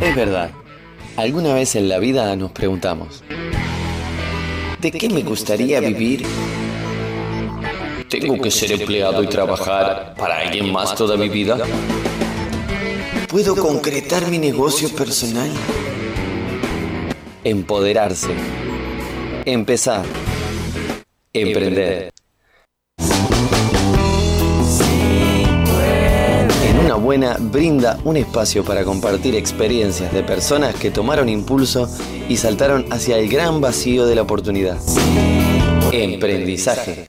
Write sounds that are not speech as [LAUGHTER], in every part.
Es verdad, alguna vez en la vida nos preguntamos, ¿de qué me gustaría vivir? ¿Tengo que ser empleado y trabajar para alguien más toda mi vida? ¿Puedo concretar mi negocio personal? Empoderarse. Empezar. Emprender. Brinda un espacio para compartir experiencias de personas que tomaron impulso y saltaron hacia el gran vacío de la oportunidad. Emprendizaje.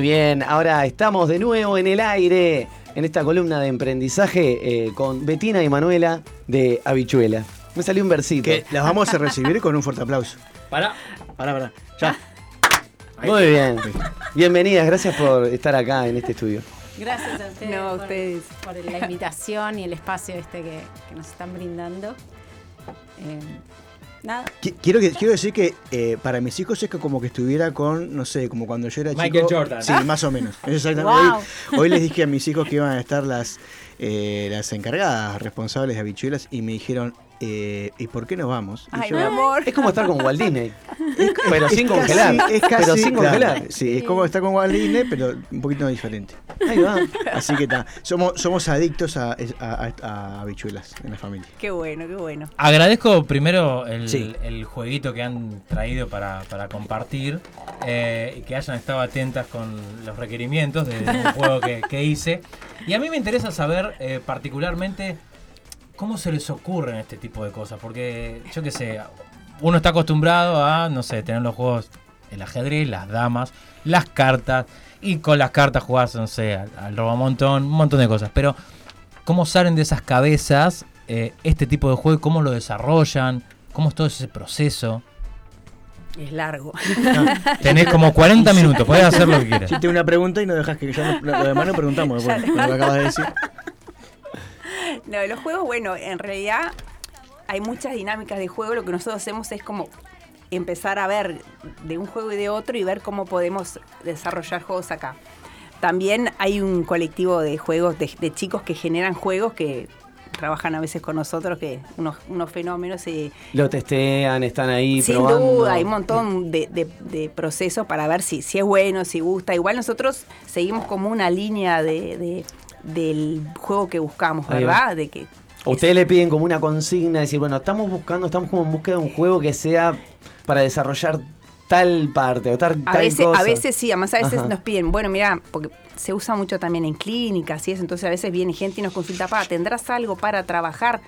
Muy bien, ahora estamos de nuevo en el aire, en esta columna de emprendizaje eh, con Betina y Manuela de Habichuela. Me salió un versito. Que las vamos a recibir con un fuerte aplauso. Para. Pará, pará. Ya. Muy bien. Bienvenidas, gracias por estar acá en este estudio. Gracias a ustedes, No, a por, ustedes. por la invitación y el espacio este que, que nos están brindando. Eh, nada, Qui- Quiero, que, quiero decir que eh, para mis hijos es que como que estuviera con, no sé, como cuando yo era chico. Michael Jordan. Sí, más o menos. Exactamente. Wow. Hoy, hoy les dije a mis hijos que iban a estar las, eh, las encargadas responsables de habichuelas y me dijeron, eh, ¿y por qué nos vamos? Y Ay, yo, mi amor. Es como estar con Walt Disney. Pero es sin casi- congelar. es casi, pero sin claro, congelar. Sí, es como estar con Walt Disney, pero un poquito diferente. Ahí va. Así que está. Somos, somos adictos a, a- a- habichuelas en la familia. Qué bueno, qué bueno. Agradezco primero el, Sí. el jueguito que han traído para, para compartir eh, y que hayan estado atentas con los requerimientos de, de un [LAUGHS] juego que, que hice. Y a mí me interesa saber eh, particularmente cómo se les ocurren este tipo de cosas, porque yo qué sé, uno está acostumbrado a, no sé, tener los juegos, el ajedrez, las damas, las cartas, y con las cartas jugás, no sé, al, al robamontón, un montón de cosas, pero cómo salen de esas cabezas eh, este tipo de juego, y cómo lo desarrollan, cómo es todo ese proceso. Es largo. Tenés como [LAUGHS] 40 minutos, podés hacer lo que quieras. Si tengo una pregunta y no dejas que ya no- lo demás no preguntamos después, lo que acabas de decir. [LAUGHS] No, los juegos, bueno, en realidad hay muchas dinámicas de juego. Lo que nosotros hacemos es como empezar a ver de un juego y de otro y ver cómo podemos desarrollar juegos acá. También hay un colectivo de juegos, de, de chicos que generan juegos que trabajan a veces con nosotros, que unos, unos fenómenos y Lo testean, están ahí Sin probando. duda, hay un montón de, de- de procesos para ver si, si es bueno, si gusta. Igual nosotros seguimos como una línea de, de- del juego que buscamos, ¿verdad? De que Ustedes le piden como una consigna, decir, bueno, estamos buscando, estamos como en búsqueda de un juego que sea para desarrollar tal parte o tal, a tal veces, cosa. a veces sí, además a veces Ajá. nos piden, bueno, mira, porque se usa mucho también en clínicas y eso, entonces a veces viene gente y nos consulta, para, ¿tendrás algo para trabajar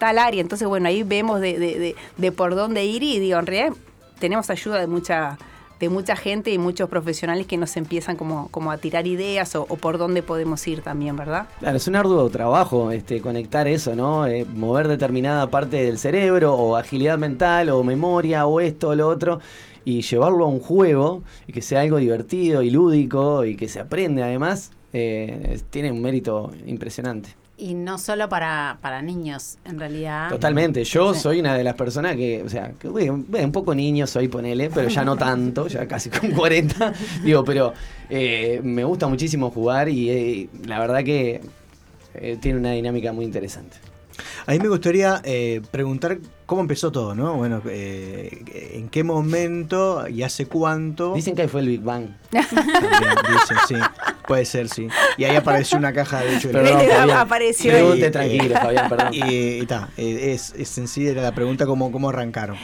tal área? Entonces, bueno, ahí vemos de, de- de- de por dónde ir y digo, en realidad tenemos ayuda de mucha de mucha gente y muchos profesionales que nos empiezan como, como a tirar ideas o, por dónde podemos ir también, ¿verdad? Claro, es un arduo trabajo este, conectar eso, ¿no? Eh, mover determinada parte del cerebro o agilidad mental o memoria o esto o lo otro y llevarlo a un juego y que sea algo divertido y lúdico y que se aprende además, eh, tiene un mérito impresionante. Y no solo para, para niños, en realidad. Totalmente, yo Sí. soy una de las personas que, o sea, que bueno, un poco niño soy, ponele, pero ya no tanto, ya casi con 40, digo, pero eh, me gusta muchísimo jugar y eh, la verdad que eh, tiene una dinámica muy interesante. A mí me gustaría eh, preguntar cómo empezó todo, ¿no? Bueno, eh, ¿en qué momento y hace cuánto? Dicen que ahí fue el Big Bang. [LAUGHS] Dicen, sí. Puede ser, sí. Y ahí apareció una caja de hecho. Perdón, [LAUGHS] Fabián. apareció Pregunte tranquilo, Fabián, perdón. Y y ta, eh, es, es sencilla la pregunta cómo, cómo arrancaron.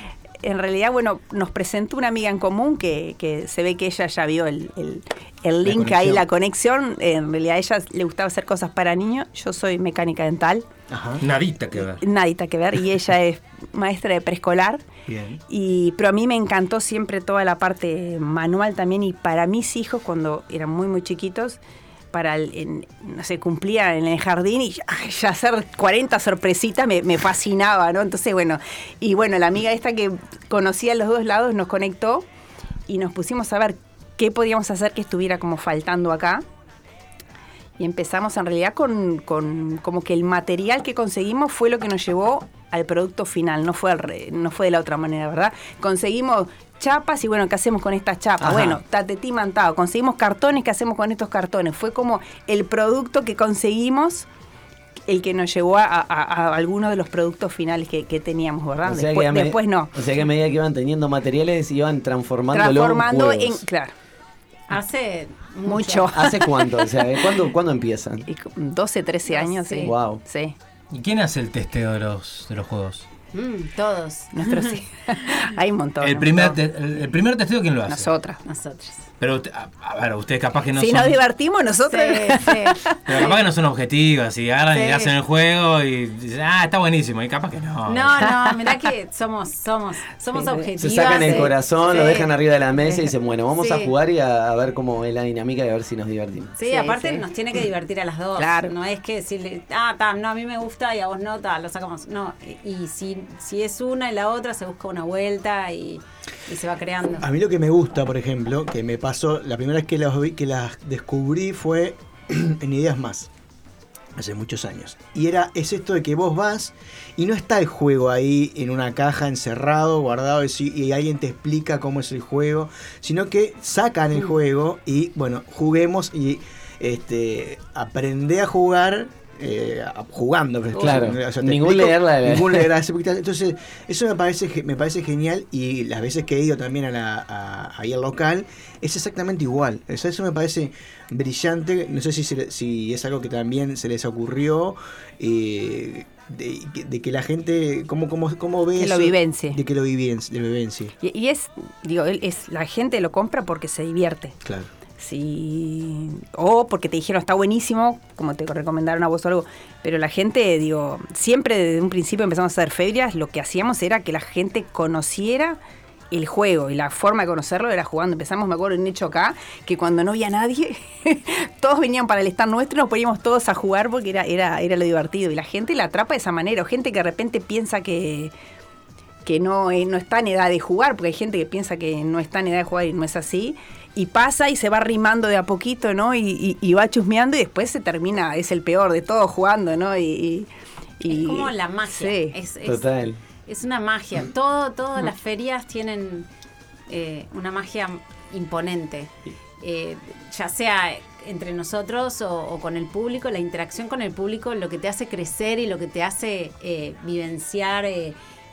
En realidad, bueno, nos presentó una amiga en común que, que se ve que ella ya vio el, el- el link ahí, la conexión. En realidad, a ella le gustaba hacer cosas para niños. Yo soy mecánica dental. Ajá. Nadita que ver. nadita que ver, y ella es maestra de preescolar. Bien. Y, pero a mí me encantó siempre toda la parte manual también y para mis hijos cuando eran muy muy chiquitos, para el, no cumplía en el jardín y ya [LAUGHS] hacer 40 sorpresitas me, me fascinaba, ¿no? Entonces, bueno, y bueno, la amiga esta que conocía los dos lados nos conectó y nos pusimos a ver qué podíamos hacer que estuviera como faltando acá. Y empezamos en realidad con, con como que el material que conseguimos fue lo que nos llevó al producto final, no fue, al re- no fue de la otra manera, ¿verdad? Conseguimos chapas y bueno, ¿qué hacemos con estas chapas? Ajá. Bueno, tatetí mantado, conseguimos cartones, ¿qué hacemos con estos cartones? Fue como el producto que conseguimos el que nos llevó a, a- a algunos de los productos finales que, que teníamos, ¿verdad? O sea después, que a me- después no. O sea que a medida que iban teniendo materiales, iban transformándolo Transformando en en, claro, Hace mucho. [LAUGHS] ¿Hace cuánto? O sea, ¿cuándo, ¿cuándo empiezan? Y con 12, 13 años, sí. Wow. Sí. ¿Y quién hace el testeo de los, de los juegos? Mm, todos. Nosotros sí. [LAUGHS] [LAUGHS] Hay un montón. El un primer, montón. te- el, el primer testeo, ¿quién lo hace? Nosotras. Nosotros. Pero, usted- a, a ver, ustedes capaz que no si son... nos divertimos, nosotros. Sí, sí. Pero capaz que no son objetivos, y agarran y hacen el juego y dicen, ah, está buenísimo, y capaz que no. No, no, mirá que somos, somos, somos objetivas. Se sacan el sí. corazón, lo dejan arriba de la mesa y dicen, bueno, vamos a jugar y a, a ver cómo es la dinámica y a ver si nos divertimos. Sí, Sí, aparte sí. nos tiene que divertir a las dos. Claro. No es que decirle, ah, ta, no, a mí me gusta y a vos no, ta, lo sacamos. No, y y si, si es una y la otra, se busca una vuelta y, y se va creando. A mí lo que me gusta, por ejemplo, que me pasó, la primera vez que las, vi- que las descubrí fue [CLEARS THROAT] en Ideas Más, hace muchos años. Y era, es esto de que vos vas y no está el juego ahí en una caja encerrado, guardado, y, y alguien te explica cómo es el juego, sino que sacan el juego y, bueno, juguemos y este, aprende a jugar. Eh, jugando Claro. o sea, te Ningún explico- leerla de- ningún leerla entonces eso me parece me parece genial y las veces que he ido también a la, a- ahí al local es exactamente igual O sea, eso me parece brillante no sé si, se le- si es algo que también se les ocurrió eh, de, de que la gente cómo, cómo, cómo ve Que lo vivencie. de que lo vivencie, de vivencie. Y, y es, digo, él es la gente lo compra porque se divierte. claro O porque te dijeron está buenísimo, como te recomendaron a vos o algo. Pero la gente, digo, siempre desde un principio empezamos a hacer ferias, lo que hacíamos era que la gente conociera el juego y la forma de conocerlo era jugando. Empezamos, me acuerdo, en hecho acá, que cuando no había nadie, [LAUGHS] todos venían para el stand nuestro y nos poníamos todos a jugar porque era, era, era lo divertido. Y la gente la atrapa de esa manera. O gente que de repente piensa que, que no, eh, no está en edad de jugar, porque hay gente que piensa que no está en edad de jugar y no es así, y pasa y se va rimando de a poquito, ¿no? Y, y- y va chusmeando y después se termina, es el peor de todos jugando, ¿no? Y, y- y- es como la magia. Sí. Es, es- Total. es una magia. Todo, todas las ferias tienen eh, una magia imponente. Eh, ya sea entre nosotros o, o con el público, la interacción con el público, lo que te hace crecer y lo que te hace eh, vivenciar eh,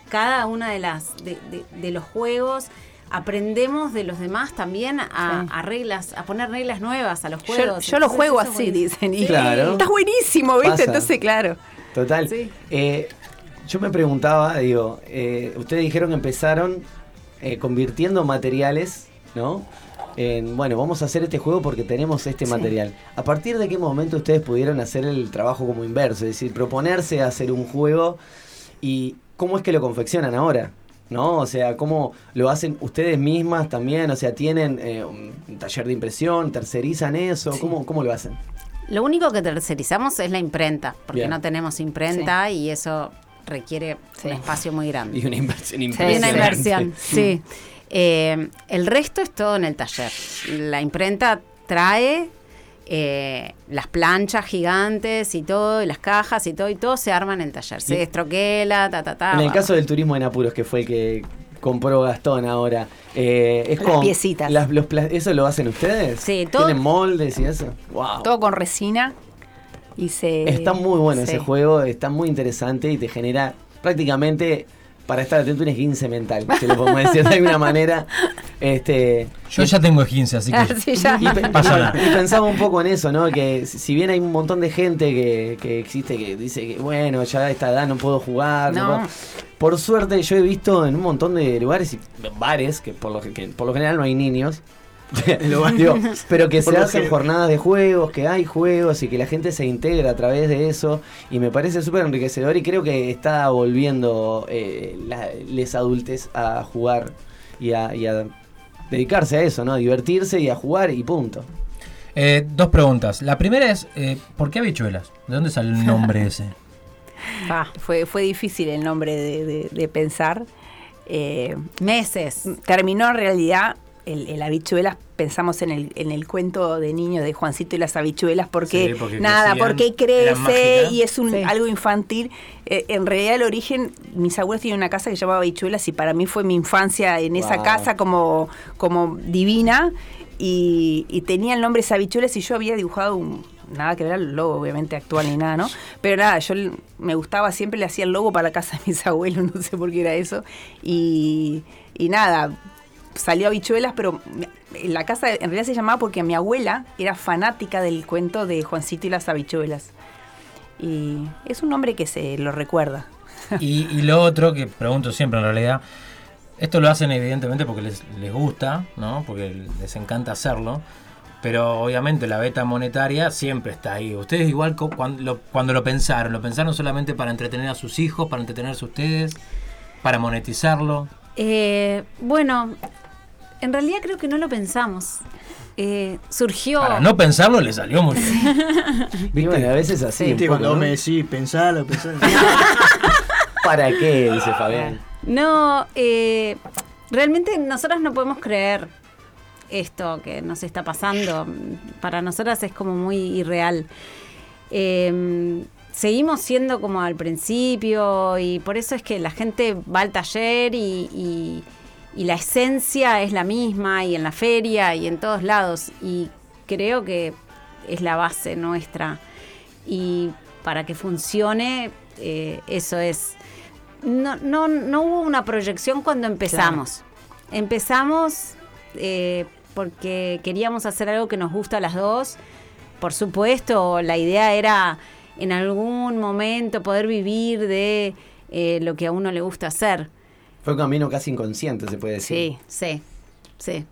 cada una de las de, de- de los juegos. Aprendemos de los demás también a, Sí. a reglas, a poner reglas nuevas a los yo, juegos. yo lo Entonces, juego así, buenísimo. dicen. Y Claro. Está buenísimo, ¿viste? Pasa. Entonces, claro. Total. Sí. Eh, yo me preguntaba, digo, eh, ustedes dijeron que empezaron eh, convirtiendo materiales, ¿no? En, bueno, vamos a hacer este juego porque tenemos este Sí. material. ¿A partir de qué momento ustedes pudieron hacer el trabajo como inverso? Es decir, proponerse hacer un juego y cómo es que lo confeccionan ahora. ¿No? O sea, ¿cómo lo hacen ustedes mismas también? O sea, ¿tienen eh, un taller de impresión? ¿Tercerizan eso? ¿Cómo, ¿Cómo lo hacen? Lo único que tercerizamos es la imprenta, porque Bien. no tenemos imprenta y eso requiere Sí. un espacio muy grande. Y una inversión Y impresionante. una inversión, [LAUGHS] sí. Eh, el resto es todo en el taller. La imprenta trae eh, las planchas gigantes y todo, y las cajas y todo, y todo se arma en el taller. Se destroquela, ta, ta, ta. En el caso del turismo en apuros, que fue el que compró Gastón ahora, eh, es Las con piecitas. las- los ¿Eso lo hacen ustedes? Sí, todo- ¿Tienen moldes y eso? Wow. Todo con resina y se... Está muy bueno sí. ese juego, está muy interesante y te genera prácticamente para estar atento un esguince mental, si lo podemos decir de alguna manera. Este, Yo ya tengo 15, así que. Ah, sí, ya. y, Pasa y- nada. y pensaba un poco en eso, ¿no? Que si bien hay un montón de gente que, que existe que dice que, bueno, ya a esta edad no puedo jugar. no No. puedo- Por suerte, yo he visto en un montón de lugares y bares, que por lo, que por lo general no hay niños, Lo van- Digo, pero que se hacen jornadas de juegos, que hay juegos y que la gente se integra a través de eso. Y me parece súper enriquecedor y creo que está volviendo eh, la- les adultes a jugar y a, y a dedicarse a eso, ¿no? A divertirse y a jugar y punto. Eh, dos preguntas. La primera es, eh, ¿por qué habichuelas? ¿De dónde sale el nombre [LAUGHS] ese? Ah, fue, fue difícil el nombre de, de- de pensar. Eh, Meses. terminó en realidad el, el habichuelas, pensamos en el, en el cuento de niño de Juancito y las habichuelas, porque, Sí, porque nada, crecían, porque crece y es un Sí. algo infantil. Eh, en realidad el origen, mis abuelos tienen una casa que se llamaba habichuelas y para mí fue mi infancia en esa casa como, como divina y, y tenía el nombre habichuelas y yo había dibujado un, nada que ver al logo obviamente actual ni nada, ¿no? Pero nada, yo me gustaba, siempre le hacía el logo para la casa de mis [LAUGHS] abuelos, no sé por qué era eso. Y, y nada, salió habichuelas, pero en la casa en realidad se llamaba porque mi abuela era fanática del cuento de Juancito y las habichuelas. Y es un nombre que se lo recuerda. Y, y lo otro que pregunto siempre en realidad, esto lo hacen evidentemente porque les, les gusta, ¿no? Porque les encanta hacerlo. Pero obviamente la beta monetaria siempre está ahí. Ustedes igual cuando lo, cuando lo pensaron, ¿lo pensaron solamente para entretener a sus hijos, para entretenerse ustedes, para monetizarlo? Eh, bueno, en realidad creo que no lo pensamos. Eh, surgió. Para no pensarlo le salió muy bien. [LAUGHS] Y bueno, a veces así. Viste, poco, cuando vos ¿no? me decís, pensalo, pensalo. [LAUGHS] ¿Para qué? Dice Fabián. No, eh, realmente nosotros no podemos creer esto que nos está pasando. Para nosotras es como muy irreal. Eh, seguimos siendo como al principio y por eso es que la gente va al taller y, y- y la esencia es la misma y en la feria y en todos lados y creo que es la base nuestra y para que funcione eh, eso es no, no, no hubo una proyección cuando empezamos. Empezamos eh, porque queríamos hacer algo que nos gusta a las dos. Por supuesto, la idea era en algún momento poder vivir de eh, lo que a uno le gusta hacer. Fue un camino casi inconsciente, se puede decir. Sí, sí.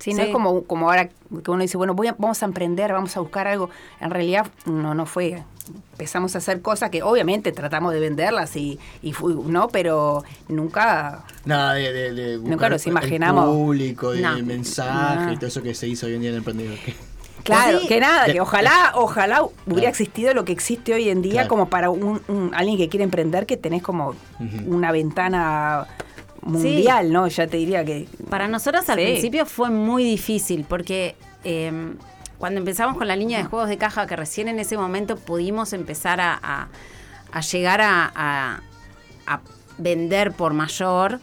Sí, no Sí. es como, como ahora que uno dice, bueno, voy a- vamos a emprender, vamos a buscar algo. En realidad, no, no fue. Empezamos a hacer cosas que obviamente tratamos de venderlas y, y no, pero nunca. Nada de, de, de buscar Nunca nos imaginamos. El público, de No. mensaje No. y todo eso que se hizo hoy en día en el emprendedor. Claro, Sí. que nada, que ojalá, ojalá hubiera Claro. existido lo que existe hoy en día Claro. como para un, un- alguien que quiere emprender, que tenés como una ventana mundial, ¿no? Ya te diría que. Para nosotros al Sí. principio fue muy difícil porque eh, cuando empezamos con la línea de juegos de caja, que recién en ese momento pudimos empezar a, a- a llegar a, a- a vender por mayor,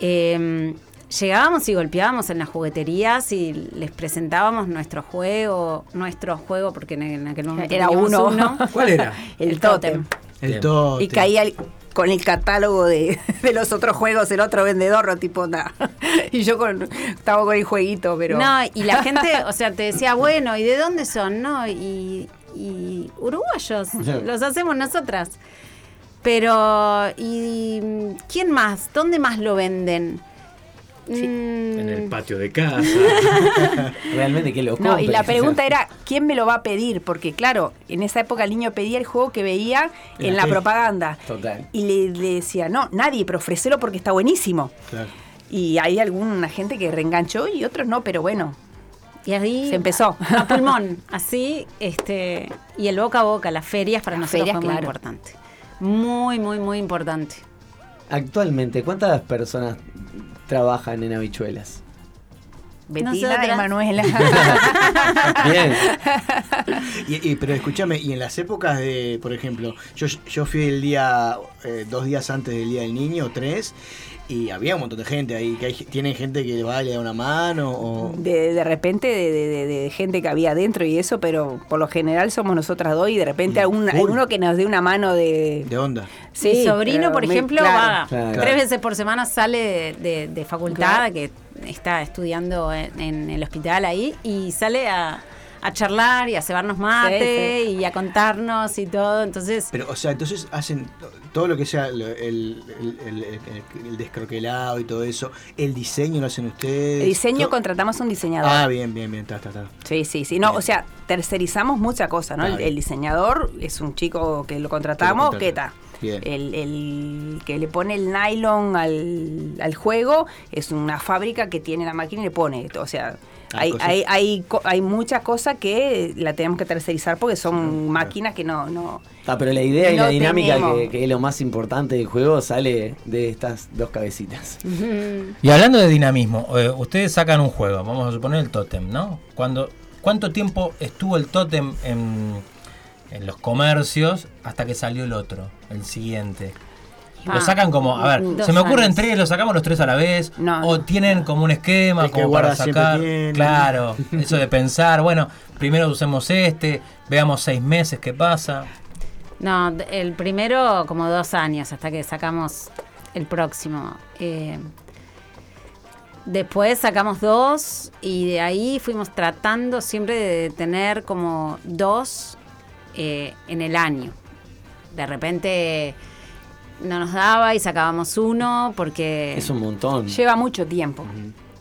eh, llegábamos y golpeábamos en las jugueterías y les presentábamos nuestro juego, nuestro juego, porque en, en aquel momento Era teníamos uno. [LAUGHS] ¿Cuál era? [LAUGHS] El, El tótem. tótem. El todo. Y caía el- con el catálogo de, [LAUGHS] de los otros juegos, el otro vendedor, tipo nada. Y yo con, estaba con el jueguito, pero. No, y la gente, o sea, te decía, bueno, ¿y de dónde son? No, y, y uruguayos, los hacemos nosotras. Pero, ¿y quién más? ¿Dónde más lo venden? Mm, En el patio de casa. [LAUGHS] Realmente que lo No, y la pregunta era, ¿quién me lo va a pedir? Porque claro, en esa época el niño pedía el juego que veía en la propaganda. Total. Y le, le decía, no, nadie, pero ofrecelo porque está buenísimo. Claro. Y hay alguna gente que reenganchó y otros no, pero bueno, Y ahí Se empezó. A pulmón, así, este, y el boca a boca, las ferias para Las nosotros ferias, fue muy claro. importante. Muy, muy, muy importante. Actualmente, ¿cuántas personas trabajan en habichuelas? Betina, Nosotras. Emanuela. [LAUGHS] Bien. Y, y- pero escúchame, y en las épocas de, por ejemplo, yo, yo fui el día, eh, dos días antes del Día del Niño, tres, y había un montón de gente ahí, que hay, tienen gente que va y le da una mano, o... de, de repente de, de- de- de gente que había adentro y eso, pero por lo general somos nosotras dos y de repente algún, Full. alguno que nos dé una mano de... de onda. Mi sobrino, por ejemplo, claro. va Claro. tres veces por semana, sale de, de- de facultad, Claro. que está estudiando en, en el hospital ahí, y sale a, a charlar y a cebarnos mate Sí, y a contarnos y todo. Entonces, Pero, o sea, entonces hacen todo lo que sea el, el, el, el- el descroquelado y todo eso. El diseño lo hacen ustedes. El diseño contratamos un diseñador. Ah, bien, bien, bien. Está, está, está. Sí, sí, sí. No, Bien. o sea, tercerizamos mucha cosa, ¿no? Está El, diseñador es un chico que lo contratamos, Que. Bien. El, el que le pone el nylon al, al juego es una fábrica que tiene la máquina y le pone. O sea, Ah, hay, hay, hay, co- hay muchas cosas que la tenemos que tercerizar porque son claro. máquinas que no... no Ah, pero la idea y No la dinámica, que, que es lo más importante del juego, sale de estas dos cabecitas. [LAUGHS] Y hablando de dinamismo, eh, ustedes sacan un juego, vamos a suponer el Totem, ¿no? Cuando, ¿Cuánto tiempo estuvo el Totem en, en los comercios hasta que salió el otro, el siguiente? Ah, Lo sacan como, a ver, dos se me ocurren años. tres, lo sacamos los tres a la vez, No, o no. tienen como un esquema El que como para sacar, claro, [LAUGHS] eso de pensar, bueno, primero usemos este, veamos seis meses qué pasa. no, el primero como dos años hasta que sacamos el próximo. Eh, después sacamos dos y de ahí fuimos tratando siempre de tener como dos eh, en el año. De repente no nos daba y sacábamos uno porque... Es un montón. Lleva mucho tiempo.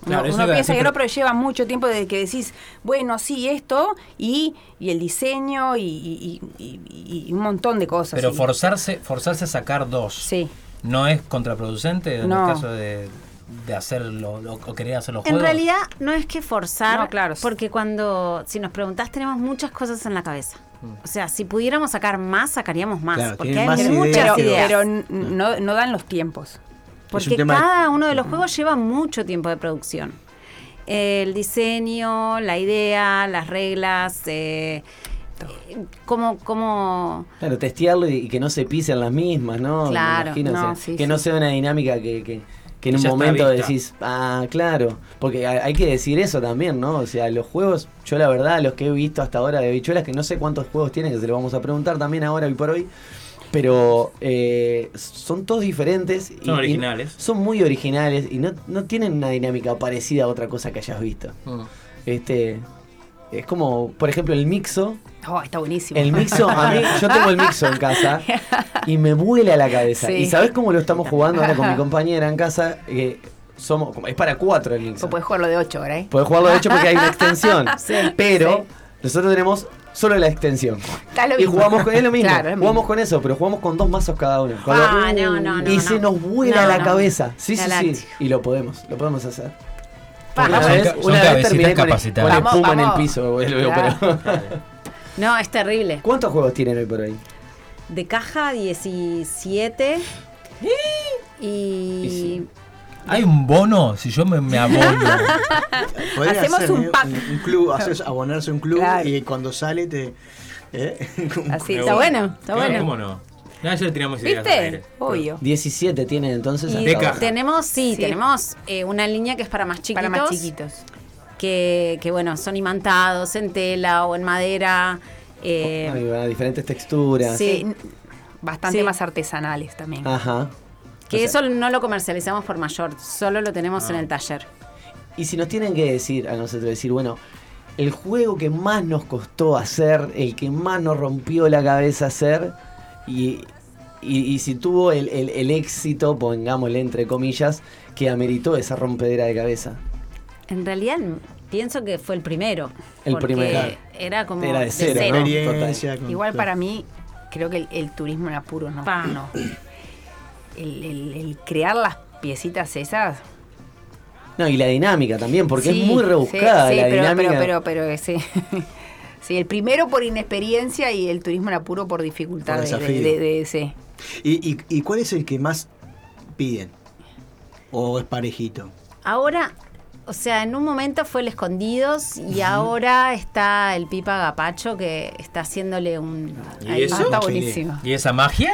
Claro, uno piensa que no, pero- lleva mucho tiempo desde que decís, bueno, sí, esto, y, y el diseño, y, y- y- y- y un montón de cosas. Pero forzarse, forzarse a sacar dos. Sí. ¿No es contraproducente en No. el caso de, de hacerlo lo- o querer hacer los En juegos? realidad no es que forzar, No, claro. porque cuando, si nos preguntás, tenemos muchas cosas en la cabeza. Mm. O sea, si pudiéramos sacar más, sacaríamos más, Claro, porque hay más muchas ideas Pero, no, no dan los tiempos. porque un cada uno de los juegos lleva mucho tiempo de producción. El diseño, la idea, las reglas, eh, cómo, cómo Claro, testearlo y, que no se pisen las mismas, ¿no? Claro, imagino, no, o sea, sí, que sí. no sea una dinámica que, que, que en un momento decís, ah, claro, porque hay, que decir eso también, ¿no? O sea, los juegos, yo la verdad, los que he visto hasta ahora de bichuelas, que no sé cuántos juegos tienen, que se lo vamos a preguntar también ahora y por hoy, pero eh, son todos diferentes. y- Son y originales. son muy originales y no, no tienen una dinámica parecida a otra cosa que hayas visto. Mm. Este, es como, por ejemplo, el Mixo. Oh, está buenísimo. El mixo, a mí, yo tengo el mixo en casa y me vuela la cabeza. Sí. ¿Y sabes cómo lo estamos jugando ahora con mi [LAUGHS] compañera en casa? Que somos, es para cuatro el mixo. O puedes jugarlo de 8 ahora, ¿eh? Puedes jugarlo de hecho porque hay una [LAUGHS] extensión. Sí, pero sí. nosotros tenemos solo la extensión. Está lo Y mismo. jugamos con es lo [LAUGHS] mismo. Claro, es lo jugamos mismo. con eso, pero jugamos con dos mazos cada uno. Ah, no, no, no, y no. se nos vuela No, la no. cabeza. Sí, sí, sí. Y lo podemos, lo podemos hacer. Una vez, una vez terminé con, el- con espuma en el piso. boludo, Claro. pero- No, es terrible. ¿Cuántos juegos tienen hoy por hoy? De caja 17 y Y sí. ¿Hay un bono? Si yo me, me abono. [LAUGHS] Hacemos hacer, un ¿eh? pack. Un, club, haces abonarse a un club Claro. y cuando sale te. ¿eh? [LAUGHS] Así, está bueno, está Claro, bueno. ¿Cómo no? Le tiramos ideas. ¿Viste? Obvio. 17 tienen entonces. Y De caja. tenemos, sí, Sí. tenemos eh, una línea que es para más chiquitos. Para más chiquitos. Que, que, bueno, son imantados en tela o en madera. eh, va, diferentes texturas. Sí. Bastante Sí. más artesanales también. Ajá. que O sea, eso no lo comercializamos por mayor, solo lo tenemos Ah. en el taller. Y si nos tienen que decir a nosotros, decir, bueno, el juego que más nos costó hacer, el que más nos rompió la cabeza hacer, y, y, y si tuvo el, el- el éxito, pongámosle entre comillas, que ameritó esa rompedera de cabeza. En realidad pienso que fue el primero. El porque primero. Era como Era de cero, ¿no? Experiencia, con- Igual para mí, creo que el, el turismo en apuros no. Pa. no. El, el- el crear las piecitas esas. No, y la dinámica también, porque sí, es muy rebuscada sí, sí, la pero, dinámica. Pero, pero, pero, sí. [LAUGHS] Sí, el primero por inexperiencia y el turismo en apuro por dificultad Por de, de, desafío. de- de- sí. ¿Y, y, y cuál es el que más piden? ¿O es parejito? Ahora, o sea, en un momento fue el Escondidos y ahora está el Pipa Gapacho que está haciéndole un... ¿Y ahí- eso? Ah, está buenísimo. ¿Y esa magia?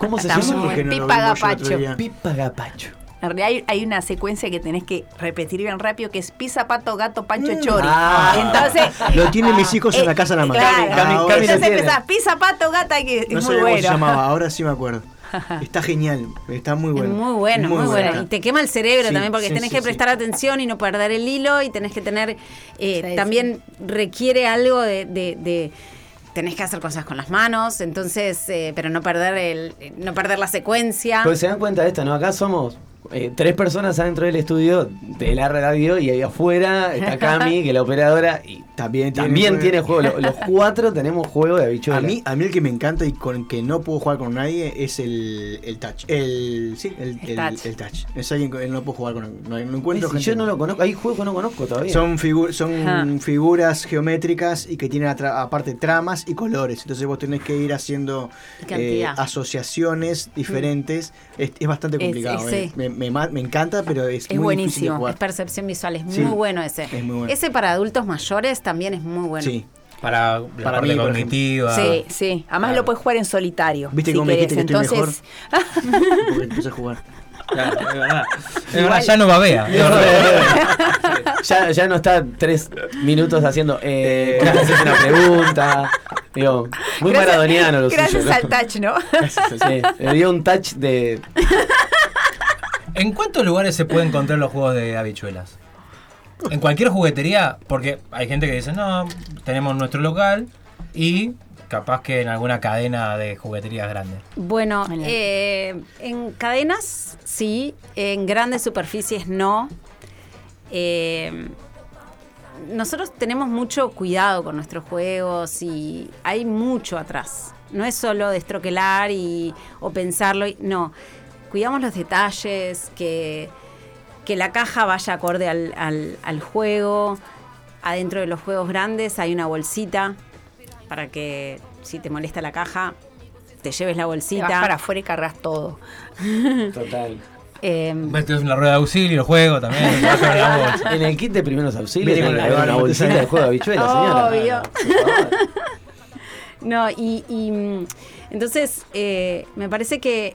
¿Cómo se llama? no Pipa Gapacho. Pipa Gapacho. En realidad hay, hay una secuencia que tenés que repetir bien rápido que es pisa, pato, gato, pancho, chori. Ah. Entonces... Lo tienen mis hijos en la casa nada más. Claro. Cami- Cami lo Entonces empezás, pisa, pato, gata, que No es muy cómo se bueno. llamaba, ahora sí me acuerdo. Está genial, está muy bueno. Es muy bueno, muy, bueno. Y te quema el cerebro Sí, también porque sí, tenés sí, que sí. prestar atención y no perder el hilo y tenés que tener, eh, Sí, también requiere algo de, de- de- tenés que hacer cosas con las manos, entonces, eh, pero no perder el, no perder la secuencia. Pues se dan cuenta de esto, ¿no? Acá somos eh, tres personas adentro del estudio de la radio y ahí afuera está [LAUGHS] Cami, que es la operadora, y También tiene también juego. tiene juego. Los, [LAUGHS] los cuatro tenemos juego de habichuela. A mí, a mí el que me encanta y con el que no puedo jugar con nadie es el, el touch. El, sí, el, El el- touch. el touch. Es alguien que no puedo jugar con no, no encuentro Si gente. yo no lo conozco, hay juegos que no conozco todavía. Son, figu- son Ajá. figuras geométricas y que tienen aparte tramas y colores. Entonces vos tenés que ir haciendo eh, asociaciones diferentes. Es, es bastante Es- complicado. es- eh. sí. me, me me encanta, pero es, Es muy difícil de buenísimo. jugar. Es percepción visual, es Sí. muy bueno ese. Es muy bueno. Ese para adultos mayores también es muy bueno. Sí. Para la Para parte mí, cognitiva. Sí, sí. Además Claro. lo puedes jugar en solitario. ¿Viste si cómo me dijiste que estoy Entonces, [LAUGHS] Porque empecé a jugar. Claro, es verdad. Es verdad, ya no babea. es verdad. [LAUGHS] ya, ya no está tres minutos haciendo. Eh, haces una pregunta. Digo, muy gracias- maradoniano lo Gracias suyo. ¿no? al touch, ¿no? Sí, le dio un touch de. ¿En cuántos lugares se pueden encontrar los juegos de habichuelas? En cualquier juguetería, porque hay gente que dice, no, tenemos nuestro local y capaz que en alguna cadena de jugueterías grandes. Bueno, Bueno. eh, en cadenas sí, en grandes superficies no. Eh, nosotros tenemos mucho cuidado con nuestros juegos y hay mucho atrás. No es solo destroquelar y, o pensarlo, y- no. Cuidamos los detalles, que, que la caja vaya acorde al, al- al juego. Adentro de los juegos grandes hay una bolsita para que si te molesta la caja, te lleves la Te bolsita. vas para afuera y cargas todo. [LAUGHS] Total. Eh, Metes una rueda de auxilio, el juego también. [LAUGHS] te. En el kit de primeros auxilios la- bolsita de juego de habichuelas, señora. Obvio. [LAUGHS] No, y, y, mm, entonces eh, me parece que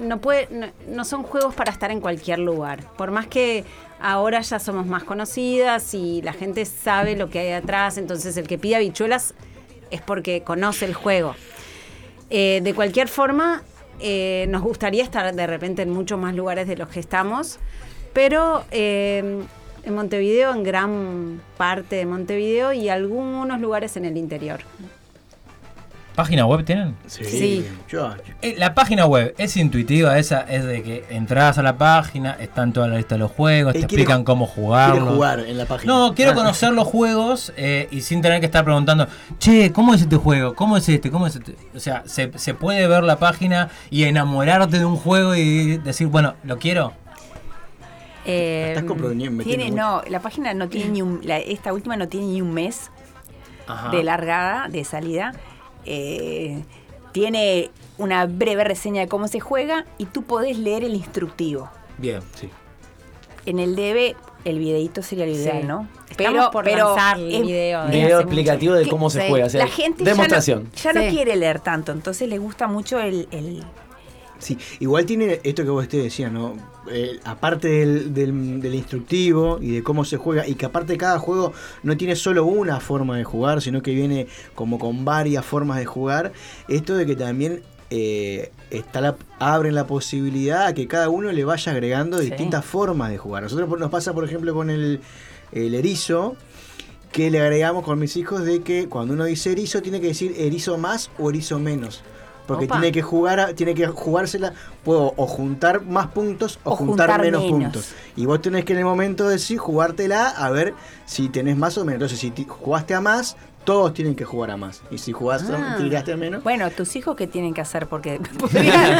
no, puede, no, son juegos para estar en cualquier lugar. Por más que ahora ya somos más conocidas y la gente sabe lo que hay atrás, entonces el que pide habichuelas es porque conoce el juego. Eh, de cualquier forma, eh, nos gustaría estar de repente en muchos más lugares de los que estamos, pero eh, en Montevideo, en gran parte de Montevideo y algunos lugares en el interior. ¿Página web tienen? Sí. Yo, Eh, La página web es intuitiva, esa es de que entras a la página, están toda la lista de los juegos, Él te quiere explican cómo jugarlo. jugar en la página. No, quiero conocer los juegos eh, y sin tener que estar preguntando, che, ¿cómo es este juego? ¿Cómo es este? ¿Cómo es este? O sea, se, se puede ver la página y enamorarte de un juego y decir, bueno, ¿lo quiero? Eh, Estás. Tiene, no, la página no tiene ni un, la- esta última no tiene ni un mes Ajá. de largada, de salida. Eh, tiene una breve reseña de cómo se juega y tú podés leer el instructivo. Bien. Sí. En el DB, el videito sería lo ideal, Sí. ¿no? Estamos por lanzar el es- video. de Video explicativo mucho. de cómo se Sí. juega. o sea, la gente ya no- demostración. ya no, Sí. quiere leer tanto, entonces le gusta mucho el, el- Sí, igual tiene esto que vos te decías, ¿no? Eh, aparte del, del- del instructivo y de cómo se juega, y que aparte cada juego no tiene solo una forma de jugar, sino que viene como con varias formas de jugar, esto de que también eh, está la, abren la posibilidad a que cada uno le vaya agregando Sí. distintas formas de jugar. Nosotros nos pasa, por ejemplo, con el, el erizo, que le agregamos con mis hijos de que cuando uno dice erizo tiene que decir erizo más o erizo menos. Porque Opa. tiene que jugar, a- tiene que jugársela, puedo o juntar más puntos o, O juntar, juntar menos, menos. puntos. Y vos tenés que en el momento de sí jugártela a ver si tenés más o menos. Entonces, si jugaste a más, todos tienen que jugar a más. Y si jugaste, Ah. tiraste a menos. Bueno, tus hijos, ¿qué tienen que hacer? Porque [LAUGHS] [LAUGHS] podrían,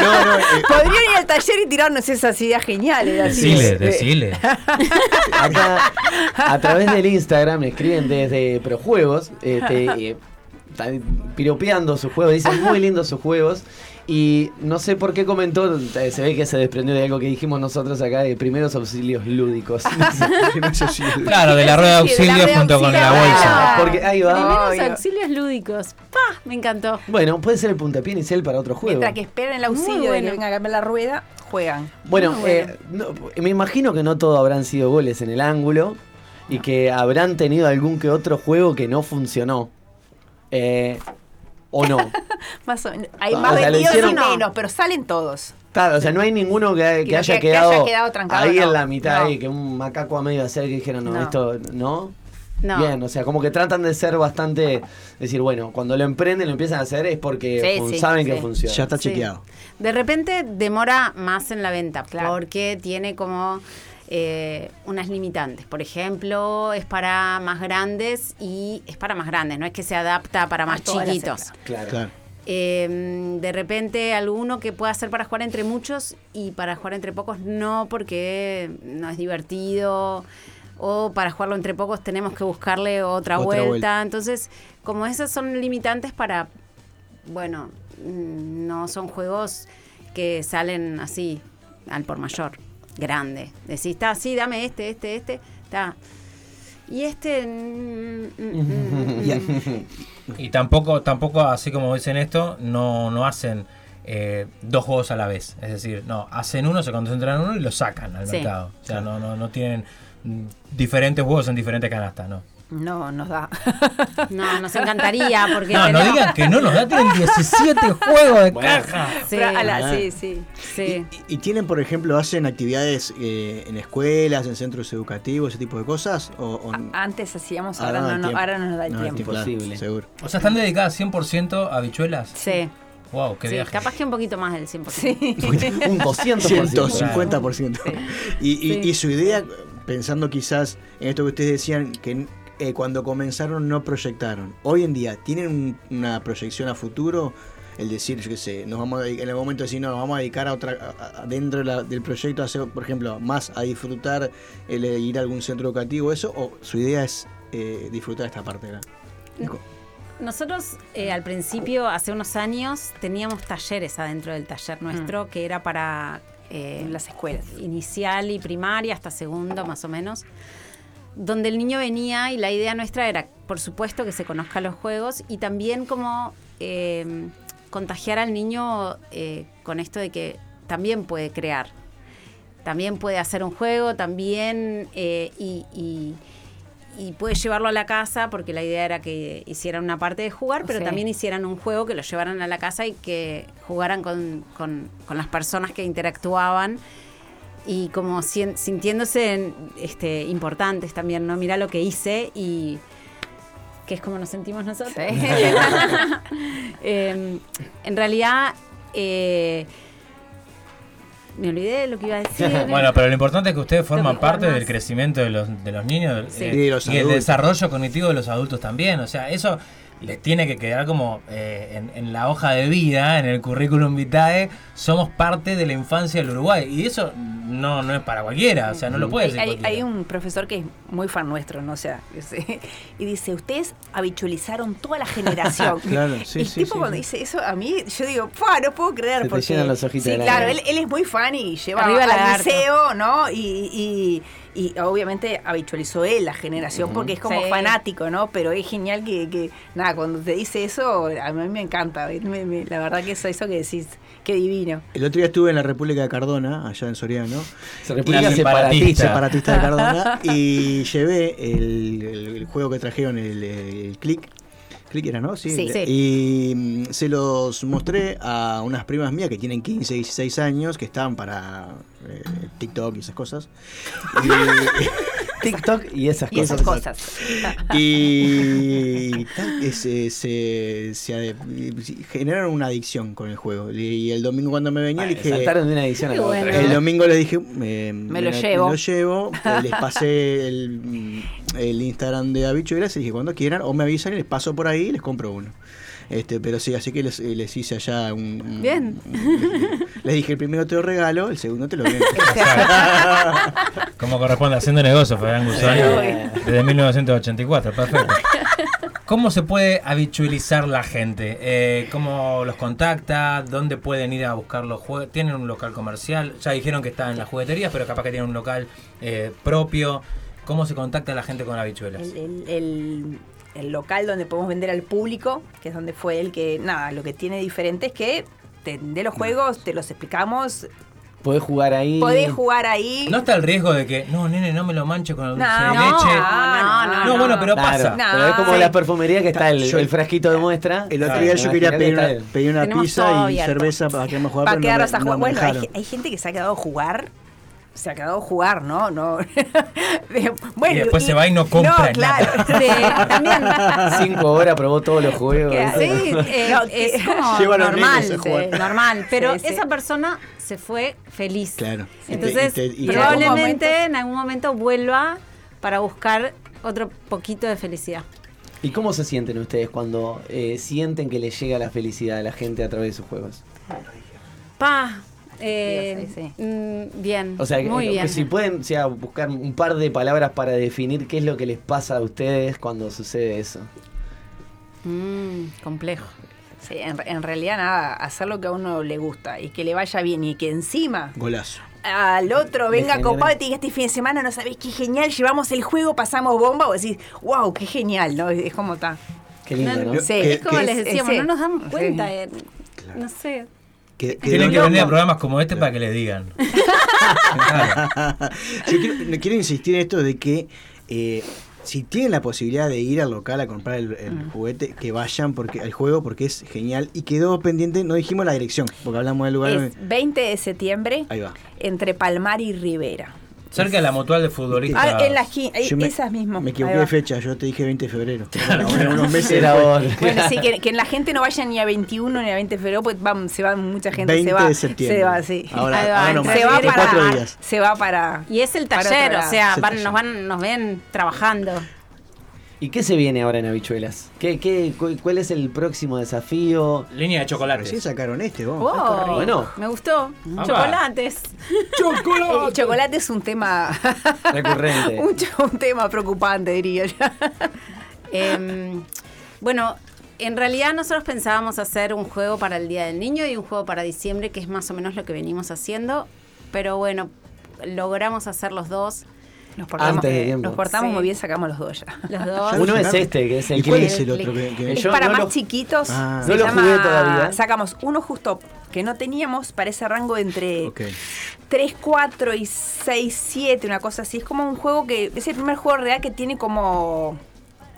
No, no, eh, podrían ir al taller y tirarnos esas ideas geniales. así Decile, de- decile. [LAUGHS] Acá, a través del Instagram, me escriben desde Projuegos, este, eh, piropeando sus juegos, dicen [LAUGHS] muy lindos sus juegos. Y no sé por qué comentó, eh, se ve que se desprendió de algo que dijimos nosotros acá de primeros auxilios lúdicos. [LAUGHS] [LAUGHS] Claro, de la rueda de auxilio junto con la bolsa. Porque ahí va. Primeros auxilios lúdicos. ¡Pah! Me encantó. Bueno, puede ser el puntapié inicial para otro juego. Mientras que esperan el auxilio de que venga a cambiar la rueda, juegan. Bueno, eh, no, me imagino que no todo habrán sido goles en el ángulo y que habrán tenido algún que otro juego que no funcionó. Eh, o no. [LAUGHS] Más o menos. Hay Ah, más o sea, y menos, pero salen todos. Claro, o sea, no hay ninguno que, haya, que- que quedado haya quedado trancado, ahí no. en la mitad No. y que un macaco a medio hacer que dijeron, no, No. esto no. No. Bien, o sea, como que tratan de ser bastante, decir, bueno, cuando lo emprenden, lo empiezan a hacer es porque Sí, fun- sí, saben sí. que funciona. Ya está Sí. chequeado. De repente demora más en la venta Claro. porque tiene como eh, unas limitantes. Por ejemplo, es para más grandes y es para más grandes, no es que se adapta para más todas las chiquitos. Claro. Claro. Eh, de repente alguno que pueda ser para jugar entre muchos y para jugar entre pocos no porque no es divertido o para jugarlo entre pocos tenemos que buscarle otra, Otra vuelta. vuelta. Entonces, como esas son limitantes para, bueno, mm, no son juegos que salen así al por mayor, grande. Decís, está así, dame este, este, este, está. Y este... mm, mm, mm. [LAUGHS] Y tampoco, tampoco así como dicen esto, no, no hacen eh, dos juegos a la vez. Es decir, no, hacen uno, se concentran en uno y lo sacan al Sí. mercado. O sea, no, no, no tienen diferentes juegos en diferentes canastas, ¿no? No, nos da. No, nos encantaría porque... No, no digan que no nos da, tienen 17 [LAUGHS] juegos de caja. Sí, la- Ah. sí, sí. sí. Y, y tienen, por ejemplo, hacen actividades eh, en escuelas, en centros educativos, ese tipo de cosas? O, Antes hacíamos, Ahora ahora, no ahora no nos da el No, tiempo. Imposible. seguro. O sea, están dedicadas 100% a bichuelas. Sí, Wow, qué sí, viaje. capaz que un poquito más del 100%. Sí. [LAUGHS] Un 200%. 150%. Y, y- Sí. y su idea, pensando quizás en esto que ustedes decían, que eh, cuando comenzaron no proyectaron. Hoy en día, ¿tienen un- una proyección a futuro? El decir, yo qué sé, nos vamos a en el momento de decir, no, nos vamos a dedicar a otra, a- a- dentro de la- del proyecto, a hacer, por ejemplo, más a disfrutar el eh, ir a algún centro educativo, eso, o su idea es eh, disfrutar esta parte. Nico. Nosotros eh, al principio, hace unos años, teníamos talleres adentro del taller nuestro que era para eh, las escuelas. inicial y primaria hasta segundo más o menos, donde el niño venía y la idea nuestra era, por supuesto, que se conozca los juegos y también como eh, contagiar al niño eh, con esto de que también puede crear, también puede hacer un juego, también eh, y, y- y puede llevarlo a la casa porque la idea era que hicieran una parte de jugar, pero Sí. también hicieran un juego que lo llevaran a la casa y que jugaran con, con- con las personas que interactuaban y como sintiéndose en- este, importantes también, ¿no? Mira lo que hice y que es como nos sentimos nosotros. [LAUGHS] Eh, en realidad, eh, me olvidé de lo que iba a decir. [LAUGHS] Bueno, pero lo importante es que ustedes forman parte más. del crecimiento de los, de los niños Sí. eh, Y de los y el desarrollo cognitivo de los adultos también. O sea, eso les tiene que quedar como eh, en, en la hoja de vida, en el currículum vitae, somos parte de la infancia del Uruguay. Y eso no, no es para cualquiera, o sea, no lo puede Hay, decir hay- un profesor que es muy fan nuestro, ¿no? O sea, [LAUGHS] ese- y dice, ustedes habichualizaron toda la generación. [LAUGHS] Claro, sí, el sí, tipo sí, cuando sí. dice eso, a mí, yo digo, ¡pua! No puedo creer. Se te porque, llenan los ojitos Sí, de claro, él, es muy fan y lleva Arriba al liceo, ¿no? Y, y, y obviamente habitualizó él la generación porque es como Sí. fanático, ¿no? Pero es genial que, que, nada, cuando te dice eso, a mí me encanta. me- me- la verdad que eso, eso que decís, qué divino. El otro día estuve en la República de Cardona, allá en Soriano, Se República separatista. separatista de [LAUGHS] Cardona, y llevé el, el- el juego que trajeron, el, el Click. Click era, ¿no? Sí. Sí. Y mm, se los mostré a unas primas mías que tienen 15, 16 años, que estaban para eh, TikTok y esas cosas. [LAUGHS] TikTok y esas Y cosas. esas cosas. Y, tal, que se, se- se ade- generaron una adicción con el juego. Y el domingo cuando me venía, le dije... Saltaron de una edición a la Qué otra. bueno. El domingo les dije, eh, Me lo me llevo. lo llevo, eh, [LAUGHS] les pasé el, el Instagram de Habichuelas y dije, cuando quieran, o me avisan y les paso por ahí y les compro uno. Este, pero sí, así que les, eh, les hice allá un... un- Bien. un- les dije, el primero te lo regalo, el segundo te lo vendo. [LAUGHS] Como corresponde, haciendo negocios, Fabián Guzani, desde 1984, perfecto. ¿Cómo se puede habitualizar la gente? Eh, ¿Cómo los contacta? ¿Dónde pueden ir a buscar los juegos? ¿Tienen un local comercial? Ya dijeron que está en las jugueterías, pero capaz que tienen un local eh, propio. ¿Cómo se contacta la gente con habichuelas? el, el- el- el local donde podemos vender al público, que es donde fue el que, nada, lo que tiene diferente es que te, de los juegos te los explicamos Podés jugar ahí. Podés jugar ahí. No está el riesgo de que, no, nene, no me lo manche con el dulce No, de no, leche. no, no, No, bueno, pero Claro, pasa. No, pero es como sí. la perfumería que está el, Yo- el frasquito de muestra. El otro día yo quería pedir una, pedir pizza y abierto. cerveza para que me jugar. Para no no jugar. Bueno, hay gente que se ha quedado a jugar. Se ha quedado a jugar, ¿no? no. [LAUGHS] bueno, Y después se va y no compra No, claro. Sí, también. [LAUGHS] Cinco horas probó todos los juegos. Sí, eh, [LAUGHS] No, es que- como Lleva los normal, sí, normal. Pero Sí, sí. esa persona se fue feliz. Claro. Entonces, Y te- y te- y te- probablemente en algún momento vuelva para buscar otro poquito de felicidad. ¿Y cómo se sienten ustedes cuando eh, sienten que les llega la felicidad a la gente a través de sus juegos? Pa, eh, Sí, sí. mm, bien, O sea, que- muy que bien. si pueden o sea, buscar un par de palabras para definir qué es lo que les pasa a ustedes cuando sucede eso. Mm, complejo. Sí, en, en realidad nada, hacer lo que a uno le gusta y que le vaya bien y que encima Golazo. al otro venga copado y te diga este fin de semana, no sabés qué genial, llevamos el juego, pasamos bomba, o decir, wow, qué genial, ¿no? Es como está. Qué lindo, No, ¿no? Sí, es como les decíamos, no nos damos Sí. cuenta. eh, No sé. Que, que Tienen que venir a programas como este para que les digan. [LAUGHS] Yo quiero, quiero insistir en esto de que eh, si tienen la posibilidad de ir al local a comprar el, el Mm. juguete, que vayan porque al juego porque es genial. Y quedó pendiente, no dijimos la dirección, porque hablamos del lugar. Es 20 de septiembre Ahí va. entre Palmar y Rivera. Cerca de la mutual de futbolistas. Ah, en la esquina, ahí- Yo me- esas mismas. Me equivoqué de fecha, yo te dije 20 de febrero. [LAUGHS] Ahora, unos meses Era. Bueno, sí, que, [LAUGHS] que la gente no vaya ni a 21 ni a 20 de febrero, pues van, se va mucha gente, 20 se va. de septiembre. Se va, sí. Ahora- va, ahora nomás, se va para, días. Se va para. Y es el taller, o sea, van- nos van, nos ven trabajando. ¿Y qué se viene ahora en Habichuelas? ¿Qué, qué, cu- ¿Cuál es el próximo desafío? Línea de chocolates. Recién sacaron este, vos. Oh, Bueno. me gustó. Ah, Chocolates. El chocolate es un tema. [LAUGHS] Recurrente. un tema preocupante, diría yo. [LAUGHS] Em, bueno, en realidad nosotros pensábamos hacer un juego para el Día del Niño y un juego para diciembre, que es más o menos lo que venimos haciendo. Pero bueno, logramos hacer los dos. Nos portamos, Antes de tiempo. nos portamos Sí. muy bien, sacamos los dos ya. [LAUGHS] Los dos. Ya Uno es este, que es el ¿Y cuál que- es el otro? que- que- Es Yo para no más lo- chiquitos. Ah. se No lo llama- jugué todavía. Sacamos uno justo que no teníamos para ese rango entre Ok. 3, 4 y 6, 7, una cosa así. Es como un juego que es el primer juego real que tiene como...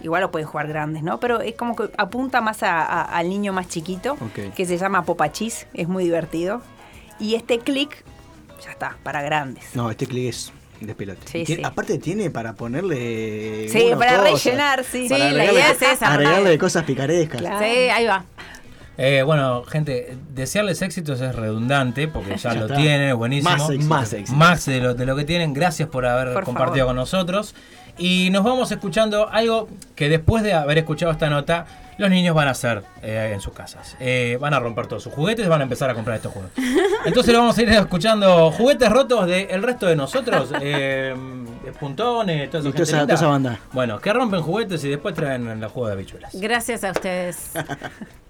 Igual lo pueden jugar grandes, ¿no? Pero es como que apunta más a- a- al niño más chiquito, que se llama Popachis, es muy divertido. Y este click, ya está, para grandes. No, este clic es despelote. Sí, tiene- sí. Aparte tiene para ponerle. Sí, para cosas, rellenar, sí. Sí, para la agregarle- idea es esa. Agregarle cosas picarescas. Claro. Sí, ahí va. Eh, bueno, gente, desearles éxitos es redundante porque ya, [LAUGHS] Ya lo está. tienen, es buenísimo. Más éxito. Más éxito. Más de lo, de lo que tienen. Gracias por haber Por compartido favor. con nosotros. Y nos vamos escuchando algo que después de haber escuchado esta nota, los niños van a hacer eh, en sus casas. Eh, van a romper todos sus juguetes y van a empezar a comprar estos juegos. [LAUGHS] Entonces lo vamos a ir escuchando juguetes rotos del resto de nosotros. Eh, puntones, toda esa, Y toda gente esa- linda. toda esa banda. Bueno, que rompen juguetes y después traen los juegos de habichuelas. Gracias a ustedes. [LAUGHS]